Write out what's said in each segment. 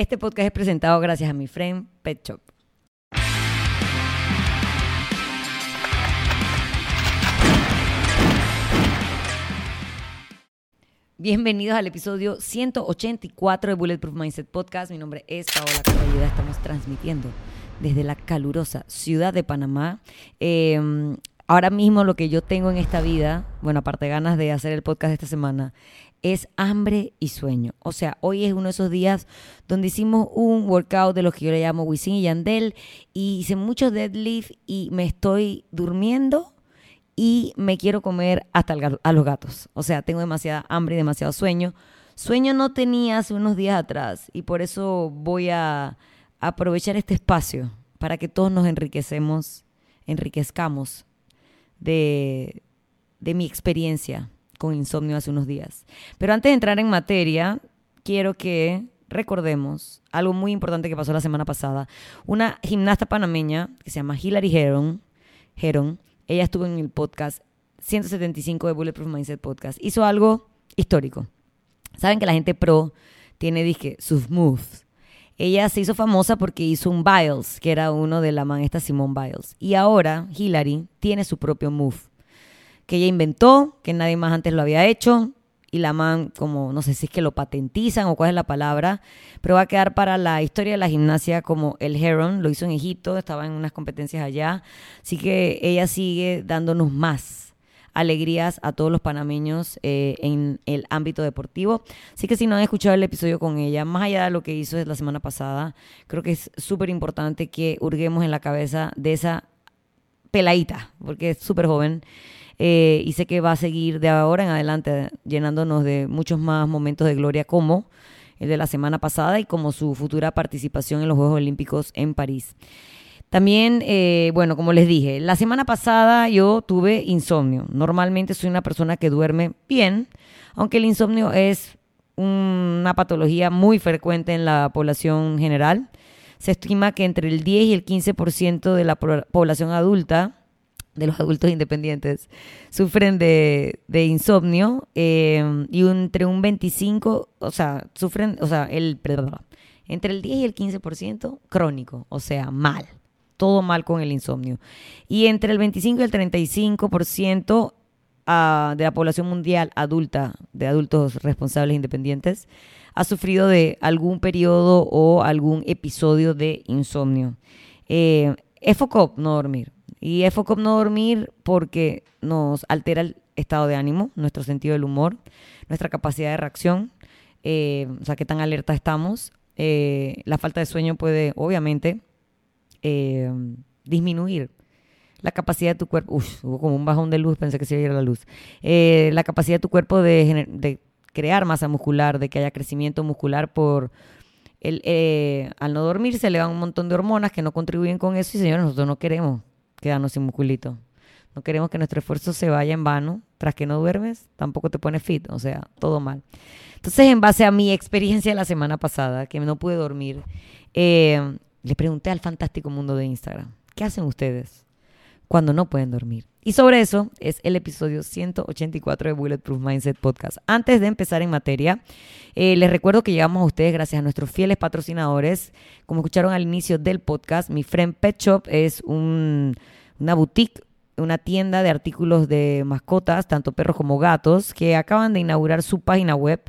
Este podcast es presentado gracias a mi friend Pet Shop. Bienvenidos al episodio 184 de Bulletproof Mindset Podcast. Mi nombre es Paola Caballeda. Estamos transmitiendo desde la calurosa ciudad de Panamá. Eh, ahora mismo lo que yo tengo en esta vida, bueno, aparte ganas de hacer el podcast esta semana, es hambre y sueño. O sea, hoy es uno de esos días donde hicimos un workout de los que yo le llamo Wisin y Yandel y hice muchos deadlift y me estoy durmiendo y me quiero comer hasta a los gatos. O sea, tengo demasiada hambre y demasiado sueño. Sueño no tenía hace unos días atrás y por eso voy a aprovechar este espacio para que todos nos enriquecemos, enriquezcamos de, de mi experiencia con insomnio hace unos días. Pero antes de entrar en materia, quiero que recordemos algo muy importante que pasó la semana pasada. Una gimnasta panameña que se llama Hilary Heron, Heron ella estuvo en el podcast 175 de Bulletproof Mindset Podcast. Hizo algo histórico. Saben que la gente pro tiene, dije, sus moves. Ella se hizo famosa porque hizo un Biles, que era uno de la maestra Simone Biles. Y ahora Hillary tiene su propio move, que ella inventó, que nadie más antes lo había hecho. Y la man, como no sé si es que lo patentizan o cuál es la palabra, pero va a quedar para la historia de la gimnasia como el Heron, lo hizo en Egipto, estaba en unas competencias allá. Así que ella sigue dándonos más alegrías a todos los panameños eh, en el ámbito deportivo. Así que si no han escuchado el episodio con ella, más allá de lo que hizo la semana pasada, creo que es súper importante que hurguemos en la cabeza de esa peladita, porque es súper joven. Eh, y sé que va a seguir de ahora en adelante llenándonos de muchos más momentos de gloria como el de la semana pasada y como su futura participación en los Juegos Olímpicos en París. También, eh, bueno, como les dije, la semana pasada yo tuve insomnio. Normalmente soy una persona que duerme bien, aunque el insomnio es una patología muy frecuente en la población general. Se estima que entre el 10 y el 15% de la población adulta de los adultos independientes sufren de, insomnio eh, y entre un 25, o sea, sufren, o sea, el, entre el 10 y el 15% crónico, o sea, mal, todo mal con el insomnio. Y entre el 25 y el 35% ah, de la población mundial adulta, de adultos responsables independientes, ha sufrido de algún periodo o algún episodio de insomnio. Eh, es foco no dormir. Y es foco no dormir porque nos altera el estado de ánimo, nuestro sentido del humor, nuestra capacidad de reacción, eh, o sea, qué tan alerta estamos. Eh, la falta de sueño puede, obviamente, eh, disminuir la capacidad de tu cuerpo. Uf, hubo como un bajón de luz, pensé que se iba a ir la luz. la capacidad de tu cuerpo de, crear masa muscular, de que haya crecimiento muscular por. El, al no dormir se le dan un montón de hormonas que no contribuyen con eso y señores, nosotros no queremos quedarnos sin musculito. No queremos que nuestro esfuerzo se vaya en vano. Tras que no duermes, tampoco te pones fit. O sea, todo mal. Entonces, en base a mi experiencia la semana pasada, que no pude dormir, eh, le pregunté al fantástico mundo de Instagram, ¿qué hacen ustedes cuando no pueden dormir? Y sobre eso es el episodio 184 de Bulletproof Mindset Podcast. Antes de empezar en materia, eh, les recuerdo que llegamos a ustedes gracias a nuestros fieles patrocinadores. Como escucharon al inicio del podcast, mi friend Pet Shop es una boutique, una tienda de artículos de mascotas, tanto perros como gatos, que acaban de inaugurar su página web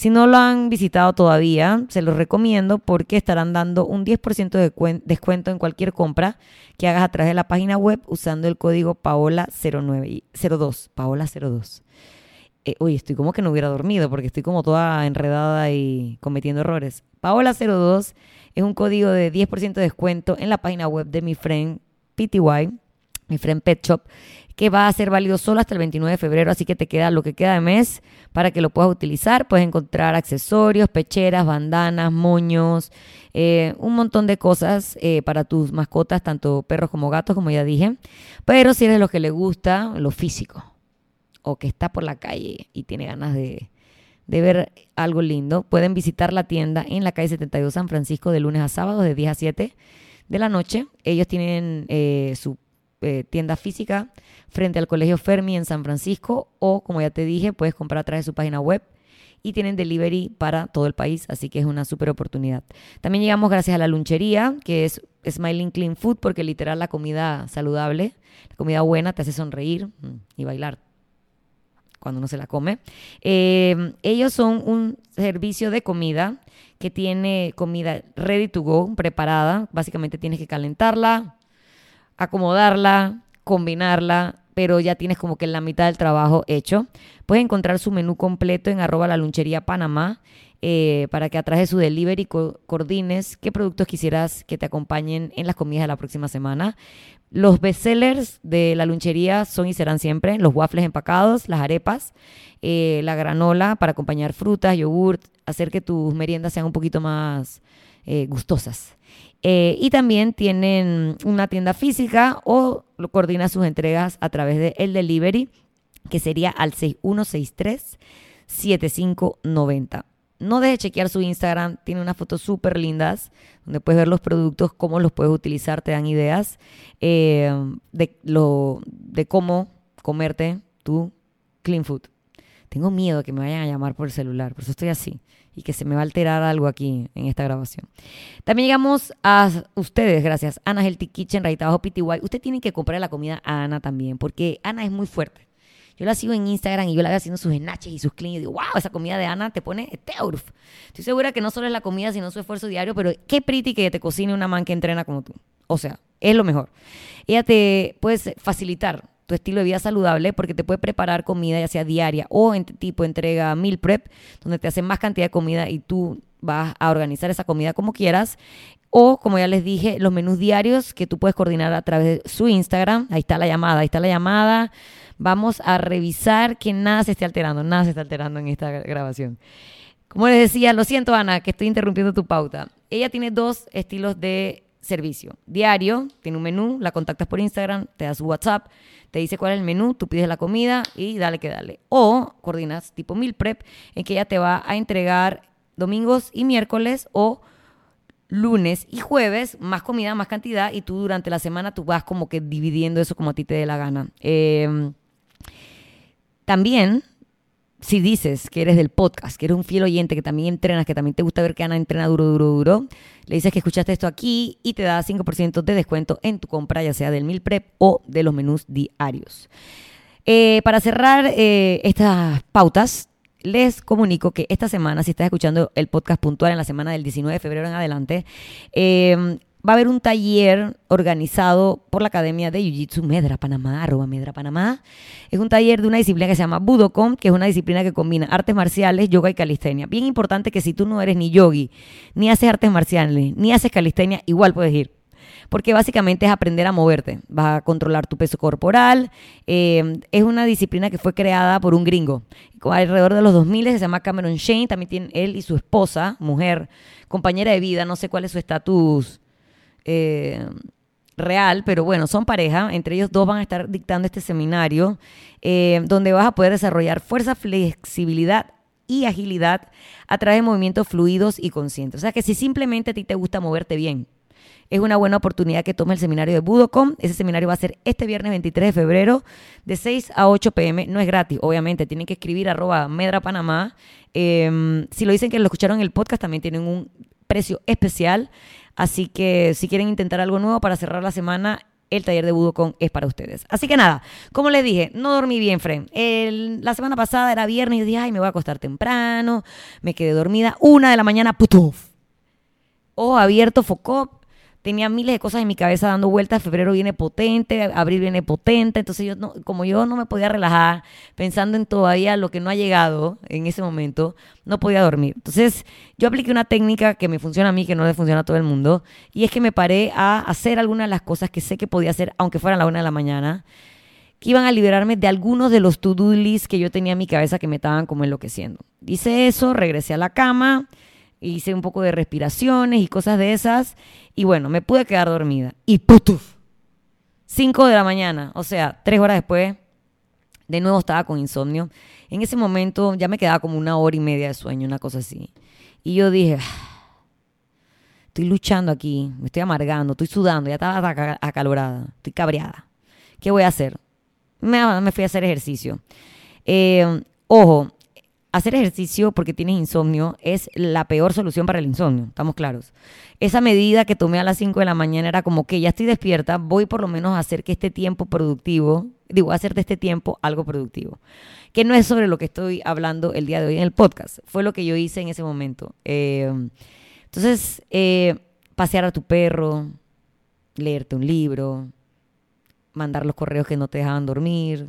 si no lo han visitado todavía, se los recomiendo porque estarán dando un 10% de descuento en cualquier compra que hagas a través de la página web usando el código Paola02. Paola02. Eh, uy, estoy como que no hubiera dormido porque estoy como toda enredada y cometiendo errores. Paola02 es un código de 10% de descuento en la página web de mi friend PTY, mi friend Pet Shop, que va a ser válido solo hasta el 29 de febrero, así que te queda lo que queda de mes para que lo puedas utilizar. Puedes encontrar accesorios, pecheras, bandanas, moños, eh, un montón de cosas eh, para tus mascotas, tanto perros como gatos, como ya dije. Pero si eres de los que le gusta lo físico o que está por la calle y tiene ganas de, ver algo lindo, pueden visitar la tienda en la calle 72 San Francisco de lunes a sábado de 10 a 7 de la noche. Ellos tienen eh, su eh, tienda física frente al Colegio Fermi en San Francisco o, como ya te dije, puedes comprar a través de su página web y tienen delivery para todo el país, así que es una súper oportunidad. También llegamos gracias a la lunchería, que es Smiling Clean Food, porque literal la comida saludable, la comida buena te hace sonreír mm, y bailar cuando uno se la come. Eh, ellos son un servicio de comida que tiene comida ready to go, preparada. Básicamente tienes que calentarla, acomodarla, combinarla, pero ya tienes como que la mitad del trabajo hecho. Puedes encontrar su menú completo en arroba la lunchería Panamá eh, para que a través de su delivery coordines qué productos quisieras que te acompañen en las comidas de la próxima semana. Los bestsellers de la lunchería son y serán siempre los waffles empacados, las arepas, eh, la granola para acompañar frutas, yogurt, hacer que tus meriendas sean un poquito más eh, gustosas. Eh, y también tienen una tienda física o coordina sus entregas a través de el delivery, que sería al 6163 7590 no dejes de chequear su Instagram, tiene unas fotos súper lindas donde puedes ver los productos, cómo los puedes utilizar, te dan ideas eh, de, lo, de cómo comerte tu clean food. Tengo miedo de que me vayan a llamar por el celular, por eso estoy así y que se me va a alterar algo aquí en esta grabación. También llegamos a ustedes, gracias. Ana Healthy Kitchen, Rayita Bajo PTY. Usted tiene que comprar la comida a Ana también, porque Ana es muy fuerte. Yo la sigo en Instagram y yo la veo haciendo sus snatches y sus clean y digo, wow, esa comida de Ana te pone teurf. Estoy segura que no solo es la comida, sino su esfuerzo diario, pero qué pretty que te cocine una man que entrena como tú. O sea, es lo mejor. Ella te puede facilitar tu estilo de vida saludable porque te puede preparar comida ya sea diaria o en tipo entrega meal prep, donde te hacen más cantidad de comida y tú vas a organizar esa comida como quieras. O, como ya les dije, los menús diarios que tú puedes coordinar a través de su Instagram. Ahí está la llamada, ahí está la llamada. Vamos a revisar que nada se esté alterando, nada se está alterando en esta grabación. Como les decía, lo siento Ana, que estoy interrumpiendo tu pauta. Ella tiene dos estilos de servicio. Diario, tiene un menú, la contactas por Instagram, te da su WhatsApp, te dice cuál es el menú, tú pides la comida y dale que dale. O coordinas tipo meal prep, en que ella te va a entregar domingos y miércoles o lunes y jueves, más comida, más cantidad, y tú durante la semana tú vas como que dividiendo eso como a ti te dé la gana. Eh, también, si dices que eres del podcast, que eres un fiel oyente, que también entrenas, que también te gusta ver que Ana entrena duro, duro, duro, le dices que escuchaste esto aquí y te da 5% de descuento en tu compra, ya sea del meal prep o de los menús diarios. Eh, para cerrar eh, estas pautas, les comunico que esta semana, si estás escuchando el podcast puntual en la semana del 19 de febrero en adelante, eh, va a haber un taller organizado por la Academia de Jiu-Jitsu Medra Panamá, arroba Medra Panamá. Es un taller de una disciplina que se llama Budokan, que es una disciplina que combina artes marciales, yoga y calistenia. Bien importante que si tú no eres ni yogi, ni haces artes marciales, ni haces calistenia, igual puedes ir. Porque básicamente es aprender a moverte, vas a controlar tu peso corporal. Eh, es una disciplina que fue creada por un gringo. Alrededor de los 2000 se llama Cameron Shane, también tiene él y su esposa, mujer, compañera de vida, no sé cuál es su estatus eh, real, pero bueno, son pareja. Entre ellos dos van a estar dictando este seminario eh, donde vas a poder desarrollar fuerza, flexibilidad y agilidad a través de movimientos fluidos y conscientes. O sea que si simplemente a ti te gusta moverte bien, es una buena oportunidad que tome el seminario de Budocom. Ese seminario va a ser este viernes 23 de febrero de 6 a 8 pm. No es gratis, obviamente. Tienen que escribir arroba Medra Panamá. Em, si lo dicen que lo escucharon en el podcast, también tienen un precio especial. Así que si quieren intentar algo nuevo para cerrar la semana, el taller de Budokon es para ustedes. Así que nada, como les dije, no dormí bien, Fren. la semana pasada era viernes y dije, ay, me voy a acostar temprano. Me quedé dormida. Una de la mañana, putuf. Ojo abierto, focó tenía miles de cosas en mi cabeza dando vueltas, febrero viene potente, abril viene potente, entonces yo no, como yo no me podía relajar pensando en todavía lo que no ha llegado en ese momento, no podía dormir. Entonces yo apliqué una técnica que me funciona a mí, que no le funciona a todo el mundo, y es que me paré a hacer algunas de las cosas que sé que podía hacer, aunque fueran a la una de la mañana, que iban a liberarme de algunos de los to-do lists que yo tenía en mi cabeza que me estaban como enloqueciendo. Hice eso, regresé a la cama, hice un poco de respiraciones y cosas de esas, y bueno, me pude quedar dormida. Y ¡putuf! 5 de la mañana, o sea, tres horas después, de nuevo estaba con insomnio. En ese momento ya me quedaba como una hora y media de sueño, una cosa así. Y yo dije, ah, estoy luchando aquí, me estoy amargando, estoy sudando, ya estaba acalorada, estoy cabreada. ¿Qué voy a hacer? Me, me fui a hacer ejercicio. Eh, ojo, hacer ejercicio porque tienes insomnio es la peor solución para el insomnio, estamos claros. Esa medida que tomé a las 5 de la mañana era como que ya estoy despierta, voy por lo menos a hacer que este tiempo productivo, digo, a hacer de este tiempo algo productivo. Que no es sobre lo que estoy hablando el día de hoy en el podcast, fue lo que yo hice en ese momento. Eh, entonces, eh, pasear a tu perro, leerte un libro, mandar los correos que no te dejaban dormir,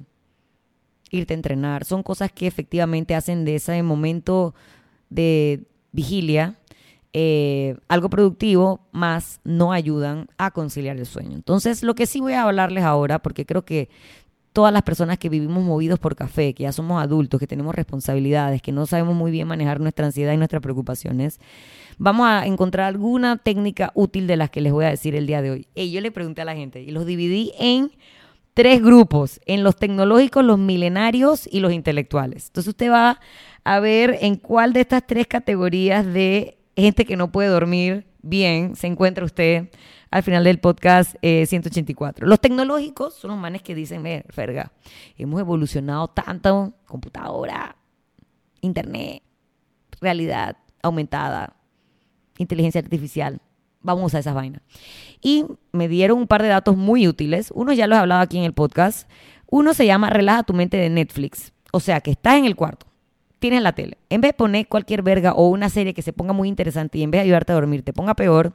irte a entrenar. Son cosas que efectivamente hacen de ese momento de vigilia eh, algo productivo, más no ayudan a conciliar el sueño. Entonces, lo que sí voy a hablarles ahora, porque creo que todas las personas que vivimos movidos por café, que ya somos adultos, que tenemos responsabilidades, que no sabemos muy bien manejar nuestra ansiedad y nuestras preocupaciones, vamos a encontrar alguna técnica útil de las que les voy a decir el día de hoy. Y yo le pregunté a la gente y los dividí en tres grupos, en los tecnológicos, los milenarios y los intelectuales. Entonces usted va a ver en cuál de estas tres categorías de gente que no puede dormir bien se encuentra usted al final del podcast 184. Eh, los tecnológicos son los manes que dicen, ver, verga, hemos evolucionado tanto, computadora, internet, realidad aumentada, inteligencia artificial vamos a esas vainas. Y me dieron un par de datos muy útiles. Uno ya los he hablado aquí en el podcast. Uno se llama Relaja tu mente de Netflix. O sea, que estás en el cuarto, tienes la tele. En vez de poner cualquier verga o una serie que se ponga muy interesante y en vez de ayudarte a dormir te ponga peor,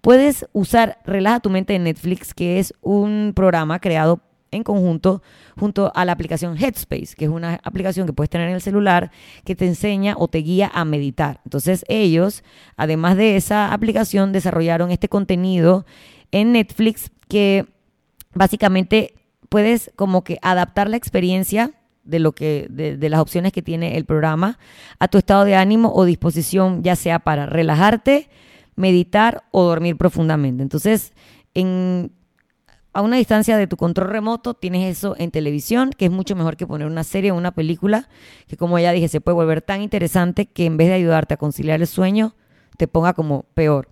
puedes usar Relaja tu mente de Netflix, que es un programa creado en conjunto junto a la aplicación Headspace, que es una aplicación que puedes tener en el celular que te enseña o te guía a meditar. Entonces ellos, además de esa aplicación, desarrollaron este contenido en Netflix que básicamente puedes como que adaptar la experiencia de lo que de, las opciones que tiene el programa a tu estado de ánimo o disposición ya sea para relajarte meditar o dormir profundamente entonces en a una distancia de tu control remoto, tienes eso en televisión, que es mucho mejor que poner una serie o una película, que como ya dije, se puede volver tan interesante que en vez de ayudarte a conciliar el sueño, te ponga como peor.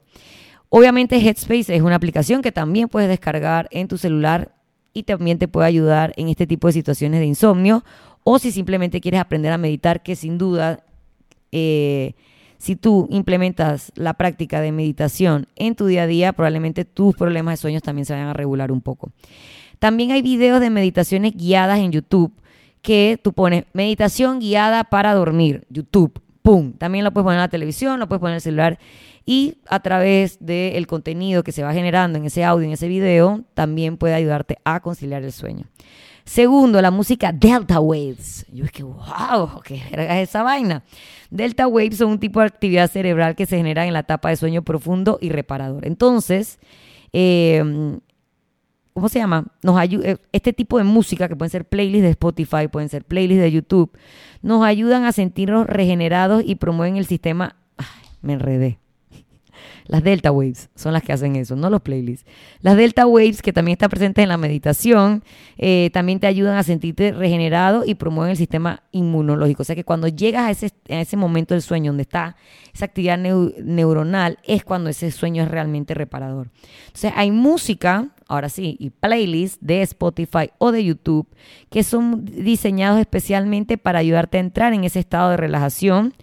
Obviamente Headspace es una aplicación que también puedes descargar en tu celular y también te puede ayudar en este tipo de situaciones de insomnio o si simplemente quieres aprender a meditar, que sin duda eh, si tú implementas la práctica de meditación en tu día a día, probablemente tus problemas de sueños también se vayan a regular un poco. También hay videos de meditaciones guiadas en YouTube que tú pones meditación guiada para dormir, YouTube, ¡pum! También lo puedes poner en la televisión, lo puedes poner en el celular y a través del contenido que se va generando en ese audio, en ese video, también puede ayudarte a conciliar el sueño. Segundo, la música Delta Waves. Yo es que, wow, ¿qué es esa vaina? Delta Waves son un tipo de actividad cerebral que se genera en la etapa de sueño profundo y reparador. Entonces, em, ¿cómo se llama? Nos ayuda, eh, este tipo de música, que pueden ser playlists de Spotify, pueden ser playlists de YouTube, nos ayudan a sentirnos regenerados y promueven el sistema. Ay, me enredé. Las Delta Waves son las que hacen eso, no los playlists. Las Delta Waves, que también están presentes en la meditación, eh, también te ayudan a sentirte regenerado y promueven el sistema inmunológico. O sea que cuando llegas a ese, a ese momento del sueño donde está esa actividad neuronal, es cuando ese sueño es realmente reparador. Entonces hay música, ahora sí, y playlists de Spotify o de YouTube que son diseñados especialmente para ayudarte a entrar en ese estado de relajación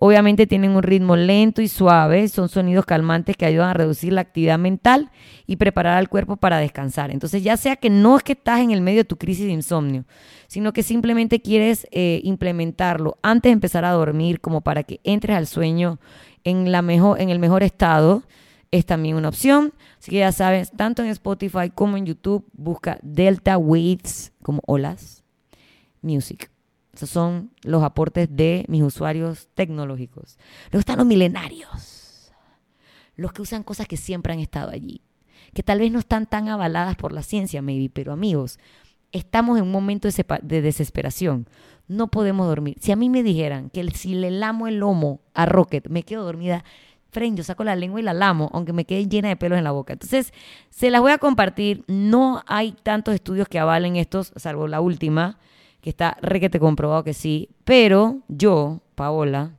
Obviamente tienen un ritmo lento y suave, son sonidos calmantes que ayudan a reducir la actividad mental y preparar al cuerpo para descansar. Entonces, ya sea que no es que estás en el medio de tu crisis de insomnio, sino que simplemente quieres eh, implementarlo antes de empezar a dormir, como para que entres al sueño en, la mejor, en el mejor estado, es también una opción. Así que ya sabes, tanto en Spotify como en YouTube, busca Delta Waves como olas music. Esos son los aportes de mis usuarios tecnológicos. Luego están los milenarios, los que usan cosas que siempre han estado allí, que tal vez no están tan avaladas por la ciencia, maybe, pero amigos, estamos en un momento de, desesperación. No podemos dormir. Si a mí me dijeran que si le lamo el lomo a Rocket, me quedo dormida, Friend, yo saco la lengua y la lamo, aunque me quede llena de pelos en la boca. Entonces, se las voy a compartir. No hay tantos estudios que avalen estos, salvo la última, que está requete comprobado que sí, pero yo, Paola,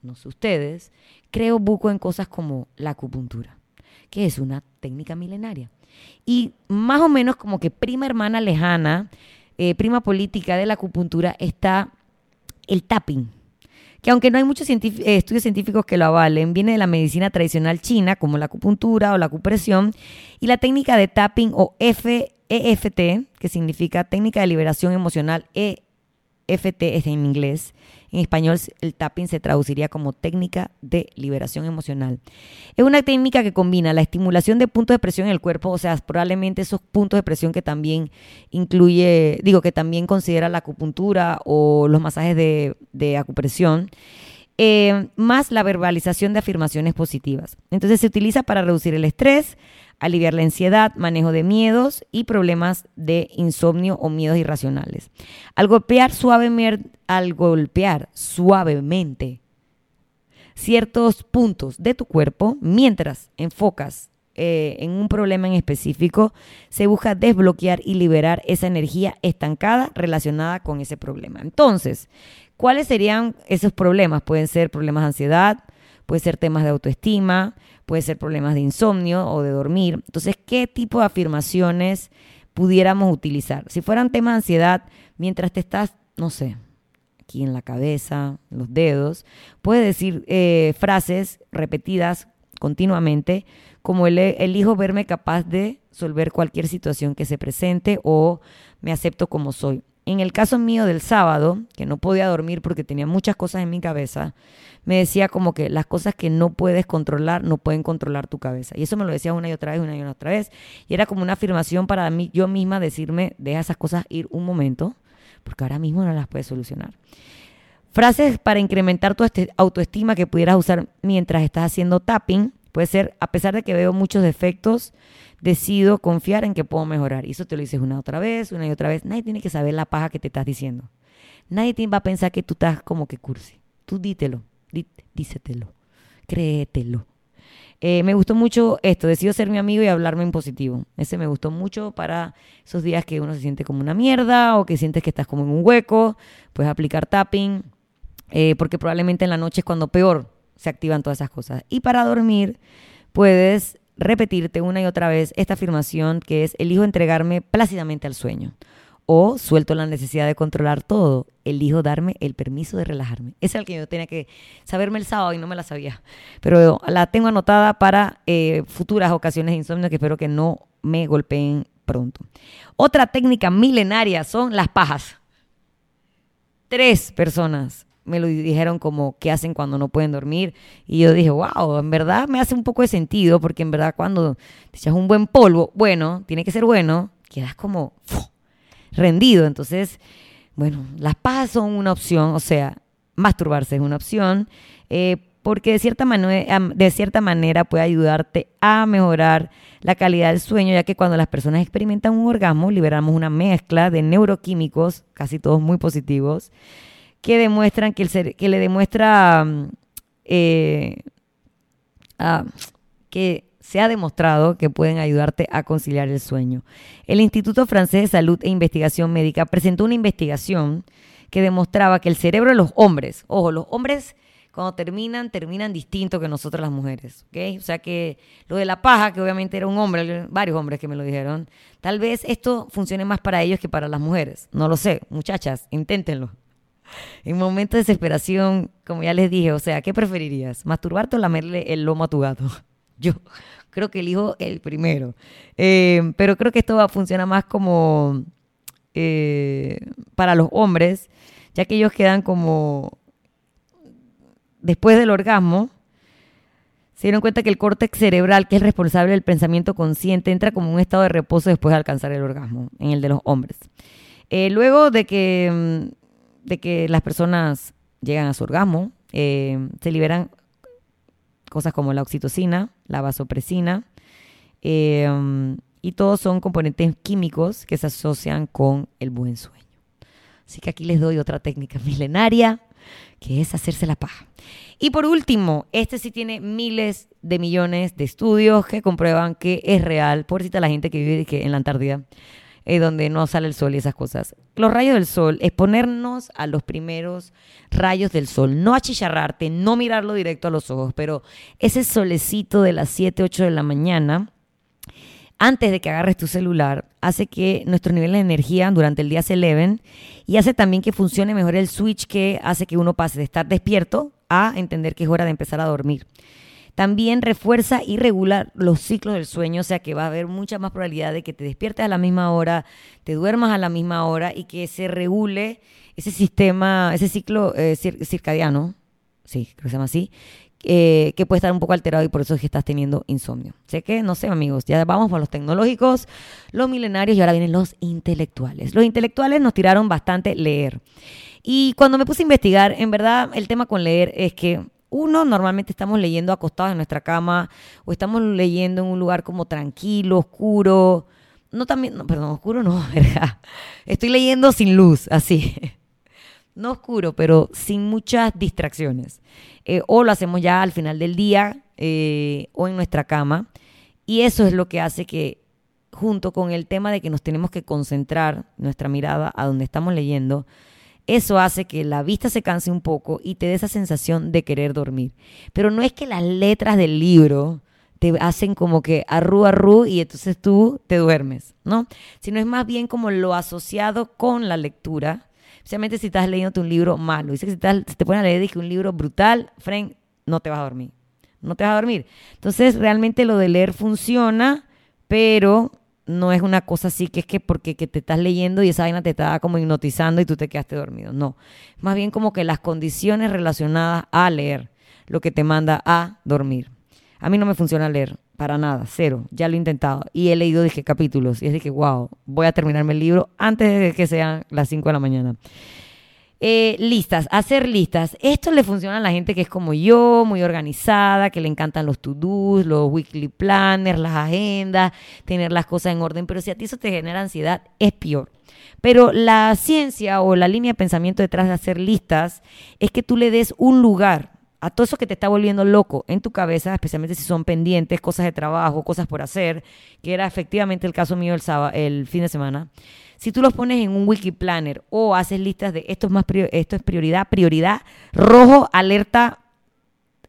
no sé ustedes, creo buco en cosas como la acupuntura, que es una técnica milenaria. Y más o menos como que prima hermana lejana, eh, prima política de la acupuntura está el tapping. que aunque no hay muchos eh, estudios científicos que lo avalen, viene de la medicina tradicional china, como la acupuntura o la acupresión, y la técnica de tapping o EFT, que significa técnica de liberación emocional, EFT es en inglés, en español, el tapping se traduciría como técnica de liberación emocional. Es una técnica que combina la estimulación de puntos de presión en el cuerpo, o sea, probablemente esos puntos de presión que también incluye, digo, que también considera la acupuntura o los masajes de, acupresión. Eh, más la verbalización de afirmaciones positivas. Entonces se utiliza para reducir el estrés, aliviar la ansiedad, manejo de miedos y problemas de insomnio o miedos irracionales. Al golpear, suavemente, al golpear suavemente ciertos puntos de tu cuerpo, mientras enfocas eh, en un problema en específico, se busca desbloquear y liberar esa energía estancada relacionada con ese problema. Entonces, ¿cuáles serían esos problemas? Pueden ser problemas de ansiedad, pueden ser temas de autoestima, puede ser problemas de insomnio o de dormir. Entonces, ¿qué tipo de afirmaciones pudiéramos utilizar? Si fueran temas de ansiedad, mientras te estás, no sé, aquí en la cabeza, los dedos, puedes decir eh, frases repetidas continuamente, como el, elijo verme capaz de resolver cualquier situación que se presente o me acepto como soy. En el caso mío del sábado, que no podía dormir porque tenía muchas cosas en mi cabeza, me decía como que las cosas que no puedes controlar no pueden controlar tu cabeza. Y eso me lo decía una y otra vez, una y otra vez. Y era como una afirmación para mí, yo misma decirme, deja esas cosas ir un momento, porque ahora mismo no las puedes solucionar. Frases para incrementar tu autoestima que pudieras usar mientras estás haciendo tapping. Puede ser, a pesar de que veo muchos defectos, decido confiar en que puedo mejorar. Y eso te lo dices una y otra vez, una y otra vez. Nadie tiene que saber la paja que te estás diciendo. Nadie va a pensar que tú estás como que cursi. Tú dítelo, dísetelo, créetelo. Eh, me gustó mucho esto, decido ser mi amigo y hablarme en positivo. Ese me gustó mucho para esos días que uno se siente como una mierda o que sientes que estás como en un hueco. Puedes aplicar tapping, eh, porque probablemente en la noche es cuando peor se activan todas esas cosas. Y para dormir, puedes repetirte una y otra vez esta afirmación que es, elijo entregarme plácidamente al sueño. O suelto la necesidad de controlar todo, elijo darme el permiso de relajarme. Esa es el que yo tenía que saberme el sábado y no me la sabía. Pero la tengo anotada para eh, futuras ocasiones de insomnio que espero que no me golpeen pronto. Otra técnica milenaria son las pajas. Tres personas me lo dijeron como qué hacen cuando no pueden dormir. Y yo dije, wow, en verdad me hace un poco de sentido, porque en verdad cuando te echas un buen polvo, bueno, tiene que ser bueno, quedas como rendido. Entonces, bueno, las pajas son una opción, o sea, masturbarse es una opción, eh, porque de cierta, de cierta manera puede ayudarte a mejorar la calidad del sueño, ya que cuando las personas experimentan un orgasmo, liberamos una mezcla de neuroquímicos, casi todos muy positivos, que demuestran que, el que le demuestra mm, eh, que se ha demostrado que pueden ayudarte a conciliar el sueño. El Instituto Francés de Salud e Investigación Médica presentó una investigación que demostraba que el cerebro de los hombres, ojo, los hombres cuando terminan, terminan distinto que nosotros las mujeres, ¿ok? O sea que lo de la paja, que obviamente era un hombre, varios hombres que me lo dijeron, tal vez esto funcione más para ellos que para las mujeres. No lo sé, muchachas, inténtenlo. En momentos de desesperación, como ya les dije, o sea, ¿qué preferirías? ¿Masturbarte o lamerle el lomo a tu gato? Yo creo que elijo el primero. Eh, pero creo que esto va a funcionar más como eh, para los hombres, ya que ellos quedan como después del orgasmo, se dieron cuenta que el córtex cerebral, que es responsable del pensamiento consciente, entra como un estado de reposo después de alcanzar el orgasmo, en el de los hombres. Eh, luego de que mm, de que las personas llegan a su orgasmo, eh, se liberan cosas como la oxitocina, la vasopresina, eh, y todos son componentes químicos que se asocian con el buen sueño. Así que aquí les doy otra técnica milenaria, que es hacerse la paja. Y por último, este sí tiene miles de millones de estudios que comprueban que es real. Pobrecita la gente que vive en la Antártida. Eh, donde no sale el sol y esas cosas. Los rayos del sol, exponernos a los primeros rayos del sol, no achicharrarte, no mirarlo directo a los ojos, pero ese solecito de las 7, 8 de la mañana, antes de que agarres tu celular, hace que nuestros niveles de energía durante el día se eleven y hace también que funcione mejor el switch que hace que uno pase de estar despierto a entender que es hora de empezar a dormir. También refuerza y regula los ciclos del sueño, o sea que va a haber mucha más probabilidad de que te despiertes a la misma hora, te duermas a la misma hora y que se regule ese sistema, ese ciclo eh, circadiano, sí, creo que se llama así, que puede estar un poco alterado y por eso es que estás teniendo insomnio. Sé que, no sé, amigos, ya vamos por los tecnológicos, los milenarios y ahora vienen los intelectuales. Los intelectuales nos tiraron bastante leer. Y cuando me puse a investigar, en verdad el tema con leer es que uno, normalmente estamos leyendo acostados en nuestra cama o estamos leyendo en un lugar como tranquilo, oscuro. No también, no, perdón, oscuro no, ¿verdad? Estoy leyendo sin luz, así. No oscuro, pero sin muchas distracciones. Eh, o lo hacemos ya al final del día eh, o en nuestra cama. Y eso es lo que hace que, junto con el tema de que nos tenemos que concentrar nuestra mirada a donde estamos leyendo, eso hace que la vista se canse un poco y te dé esa sensación de querer dormir. Pero no es que las letras del libro te hacen como que arru, arru y entonces tú te duermes, ¿no? Sino es más bien como lo asociado con la lectura, especialmente si estás leyendo un libro malo. Dice que si, te pones a leer dije, un libro brutal, friend, no te vas a dormir. No te vas a dormir. Entonces, realmente lo de leer funciona, pero no es una cosa así que es que porque que te estás leyendo y esa vaina te está como hipnotizando y tú te quedaste dormido. No, más bien como que las condiciones relacionadas a leer, lo que te manda a dormir. A mí no me funciona leer, para nada, cero. Ya lo he intentado y he leído, dije, capítulos y es de que, wow, voy a terminarme el libro antes de que sean las 5 de la mañana. Eh, listas, hacer listas. Esto le funciona a la gente que es como yo, muy organizada, que le encantan los to-dos, los weekly planners, las agendas, tener las cosas en orden. Pero si a ti eso te genera ansiedad, es peor. Pero la ciencia o la línea de pensamiento detrás de hacer listas es que tú le des un lugar a todo eso que te está volviendo loco en tu cabeza, especialmente si son pendientes, cosas de trabajo, cosas por hacer, que era efectivamente el caso mío el, sábado, el fin de semana si tú los pones en un wiki planner o haces listas de esto es, más esto es prioridad, prioridad, rojo, alerta,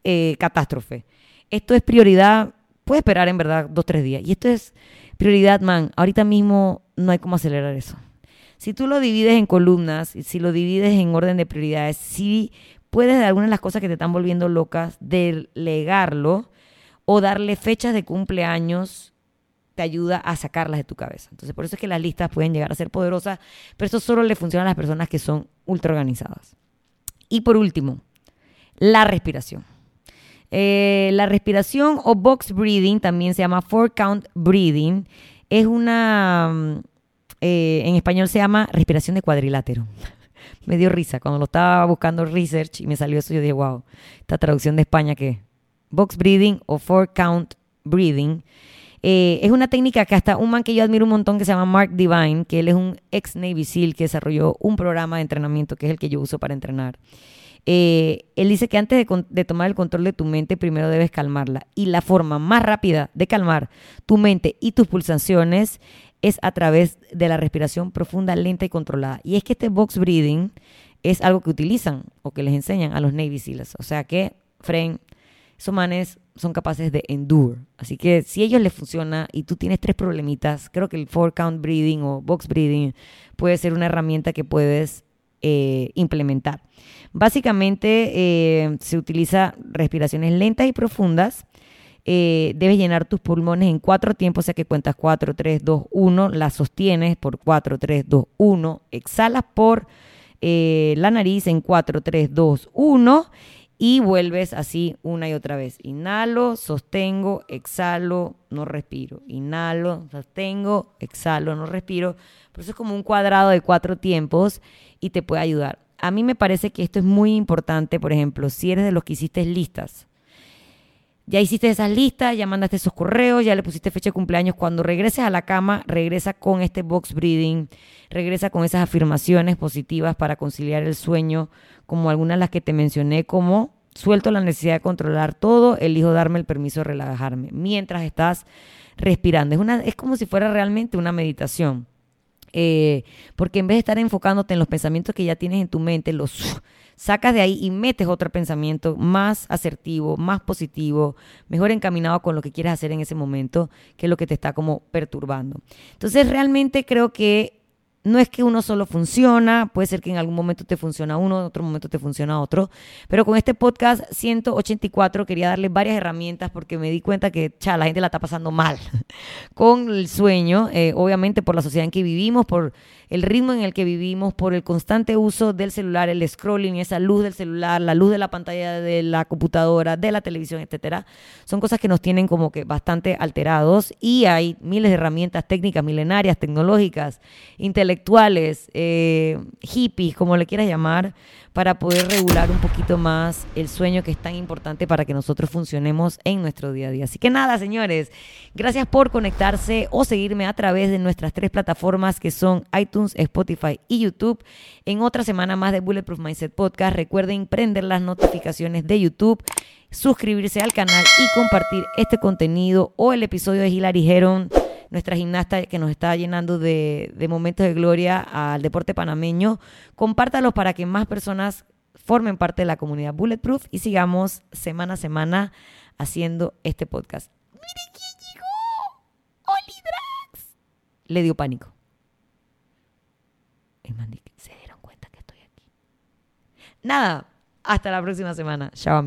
eh, catástrofe. Esto es prioridad, puede esperar en verdad dos, tres días. Y esto es prioridad, man. Ahorita mismo no hay cómo acelerar eso. Si tú lo divides en columnas, si lo divides en orden de prioridades, si puedes de algunas de las cosas que te están volviendo locas, delegarlo o darle fechas de cumpleaños te ayuda a sacarlas de tu cabeza. Entonces, por eso es que las listas pueden llegar a ser poderosas, pero eso solo le funciona a las personas que son ultra organizadas. Y por último, la respiración. Eh, la respiración o box breathing, también se llama four count breathing, es una, mm, eh, en español se llama respiración de cuadrilátero. me dio risa cuando lo estaba buscando research y me salió eso, yo dije, wow, esta traducción de España que box breathing o four count breathing eh, es una técnica que hasta un man que yo admiro un montón que se llama Mark Divine, que él es un ex Navy SEAL que desarrolló un programa de entrenamiento que es el que yo uso para entrenar. Eh, él dice que antes de, tomar el control de tu mente, primero debes calmarla. Y la forma más rápida de calmar tu mente y tus pulsaciones es a través de la respiración profunda, lenta y controlada. Y es que este box breathing es algo que utilizan o que les enseñan a los Navy SEALs. O sea que, Fren, esos manes son capaces de endure. Así que si a ellos les funciona y tú tienes tres problemitas, creo que el four count breathing o box breathing puede ser una herramienta que puedes eh, implementar. Básicamente eh, se utiliza respiraciones lentas y profundas. Eh, debes llenar tus pulmones en cuatro tiempos, o sea que cuentas 4, 3, 2, 1, las sostienes por 4, 3, 2, 1, exhalas por la nariz en 4, 3, 2, 1 y vuelves así una y otra vez. Inhalo, sostengo, exhalo, no respiro. Inhalo, sostengo, exhalo, no respiro. Por eso es como un cuadrado de cuatro tiempos y te puede ayudar. A mí me parece que esto es muy importante, por ejemplo, si eres de los que hiciste listas. Ya hiciste esas listas, ya mandaste esos correos, ya le pusiste fecha de cumpleaños. Cuando regreses a la cama, regresa con este box breathing, regresa con esas afirmaciones positivas para conciliar el sueño como algunas de las que te mencioné, como suelto la necesidad de controlar todo, elijo darme el permiso de relajarme mientras estás respirando. Es, una, es como si fuera realmente una meditación. Eh, porque en vez de estar enfocándote en los pensamientos que ya tienes en tu mente, los sacas de ahí y metes otro pensamiento más asertivo, más positivo, mejor encaminado con lo que quieres hacer en ese momento, que es lo que te está como perturbando. Entonces realmente creo que no es que uno solo funciona, puede ser que en algún momento te funciona uno, en otro momento te funciona otro, pero con este podcast 184 quería darle varias herramientas porque me di cuenta que cha, la gente la está pasando mal con el sueño, eh, obviamente por la sociedad en que vivimos, por el ritmo en el que vivimos, por el constante uso del celular, el scrolling, esa luz del celular, la luz de la pantalla de la computadora, de la televisión, etcétera, son cosas que nos tienen como que bastante alterados y hay miles de herramientas técnicas milenarias, tecnológicas, intelectuales, eh, hippies, como le quieras llamar, para poder regular un poquito más el sueño que es tan importante para que nosotros funcionemos en nuestro día a día. Así que nada, señores, gracias por conectarse o seguirme a través de nuestras tres plataformas que son iTunes, Spotify y YouTube. En otra semana más de Bulletproof Mindset Podcast, recuerden prender las notificaciones de YouTube suscribirse al canal y compartir este contenido o el episodio de Hilary Heron nuestra gimnasta que nos está llenando de, momentos de gloria al deporte panameño. Compártalos para que más personas formen parte de la comunidad Bulletproof y sigamos semana a semana haciendo este podcast. ¡Miren quién llegó! ¡Oli Drax! Le dio pánico. El se dieron cuenta que estoy aquí. Nada, hasta la próxima semana. Chao.